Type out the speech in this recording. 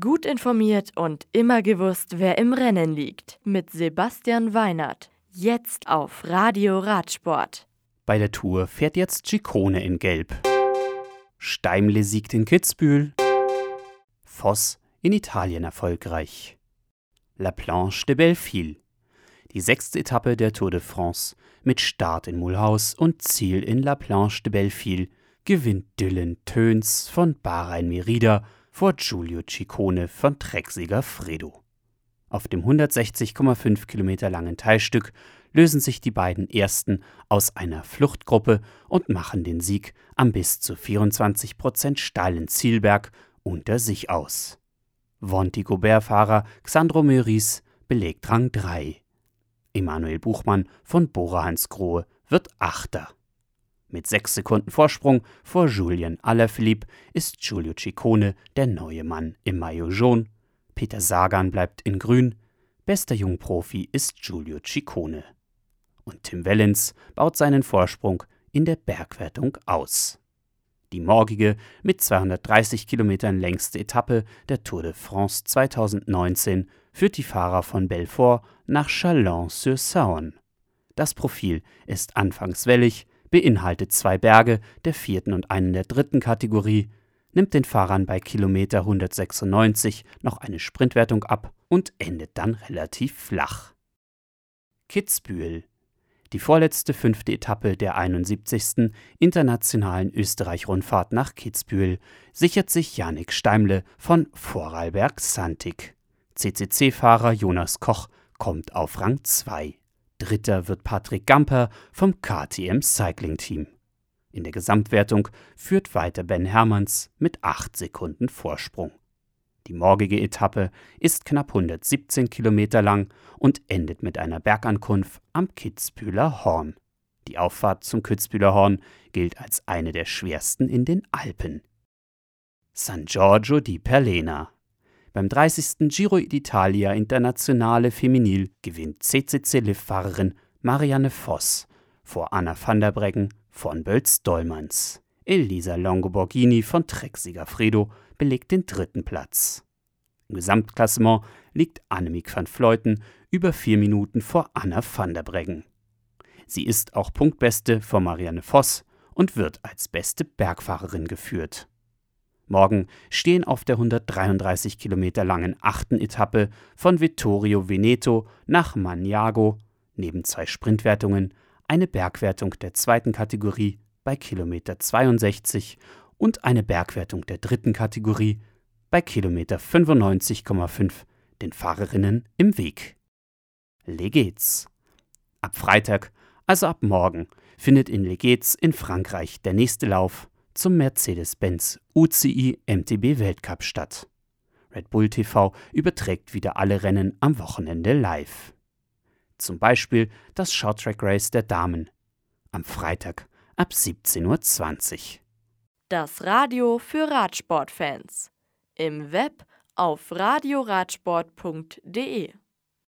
Gut informiert und immer gewusst, wer im Rennen liegt. Mit Sebastian Weinert. Jetzt auf Radio Radsport. Bei der Tour fährt jetzt Ciccone in Gelb. Steimle siegt in Kitzbühel. Voss in Italien erfolgreich. La Planche de Belleville. Die sechste Etappe der Tour de France mit Start in Mulhouse und Ziel in La Planche de Belleville gewinnt Dylan Töns von Bahrain Merida vor Giulio Ciccone von Trecksieger Fredo. Auf dem 160,5 Kilometer langen Teilstück lösen sich die beiden Ersten aus einer Fluchtgruppe und machen den Sieg am bis zu 24 Prozent steilen Zielberg unter sich aus. Vonti-Gobert-Fahrer Xandro Meurice belegt Rang 3. Emanuel Buchmann von Bora Hansgrohe wird Achter. Mit sechs Sekunden Vorsprung vor Julien Alaphilippe ist Giulio Ciccone der neue Mann im Maillot jaune. Peter Sagan bleibt in grün. Bester Jungprofi ist Giulio Ciccone. Und Tim Wellens baut seinen Vorsprung in der Bergwertung aus. Die morgige, mit 230 Kilometern längste Etappe der Tour de France 2019 führt die Fahrer von Belfort nach Chalon-sur-Saône. Das Profil ist anfangs wellig, beinhaltet zwei Berge der vierten und einen der dritten Kategorie, nimmt den Fahrern bei Kilometer 196 noch eine Sprintwertung ab und endet dann relativ flach. Kitzbühel die vorletzte fünfte Etappe der 71. internationalen Österreich-Rundfahrt nach Kitzbühel sichert sich Janik Steimle von Vorarlberg Santig. CCC-Fahrer Jonas Koch kommt auf Rang 2. Dritter wird Patrick Gamper vom KTM Cycling Team. In der Gesamtwertung führt weiter Ben Hermanns mit 8 Sekunden Vorsprung. Die morgige Etappe ist knapp 117 Kilometer lang und endet mit einer Bergankunft am Kitzbühler Horn. Die Auffahrt zum Kitzbühler Horn gilt als eine der schwersten in den Alpen. San Giorgio di Perlena beim 30. Giro d'Italia Internationale Feminil gewinnt CCC-Liv-Fahrerin Marianne Voss vor Anna van der Breggen von Bölz-Dollmanns. Elisa Longoborghini von Trek Sigafredo belegt den dritten Platz. Im Gesamtklassement liegt Annemiek van Vleuten über vier Minuten vor Anna van der Breggen. Sie ist auch Punktbeste vor Marianne Voss und wird als beste Bergfahrerin geführt. Morgen stehen auf der 133 Kilometer langen achten Etappe von Vittorio Veneto nach Maniago neben zwei Sprintwertungen eine Bergwertung der zweiten Kategorie bei Kilometer 62 und eine Bergwertung der dritten Kategorie bei Kilometer 95,5 den Fahrerinnen im Weg. Legetz. Ab Freitag, also ab morgen, findet in Legetz in Frankreich der nächste Lauf zum Mercedes-Benz UCI MTB Weltcup statt. Red Bull TV überträgt wieder alle Rennen am Wochenende live. Zum Beispiel das Short Track Race der Damen am Freitag ab 17.20 Uhr. Das Radio für Radsportfans. Im Web auf radioradsport.de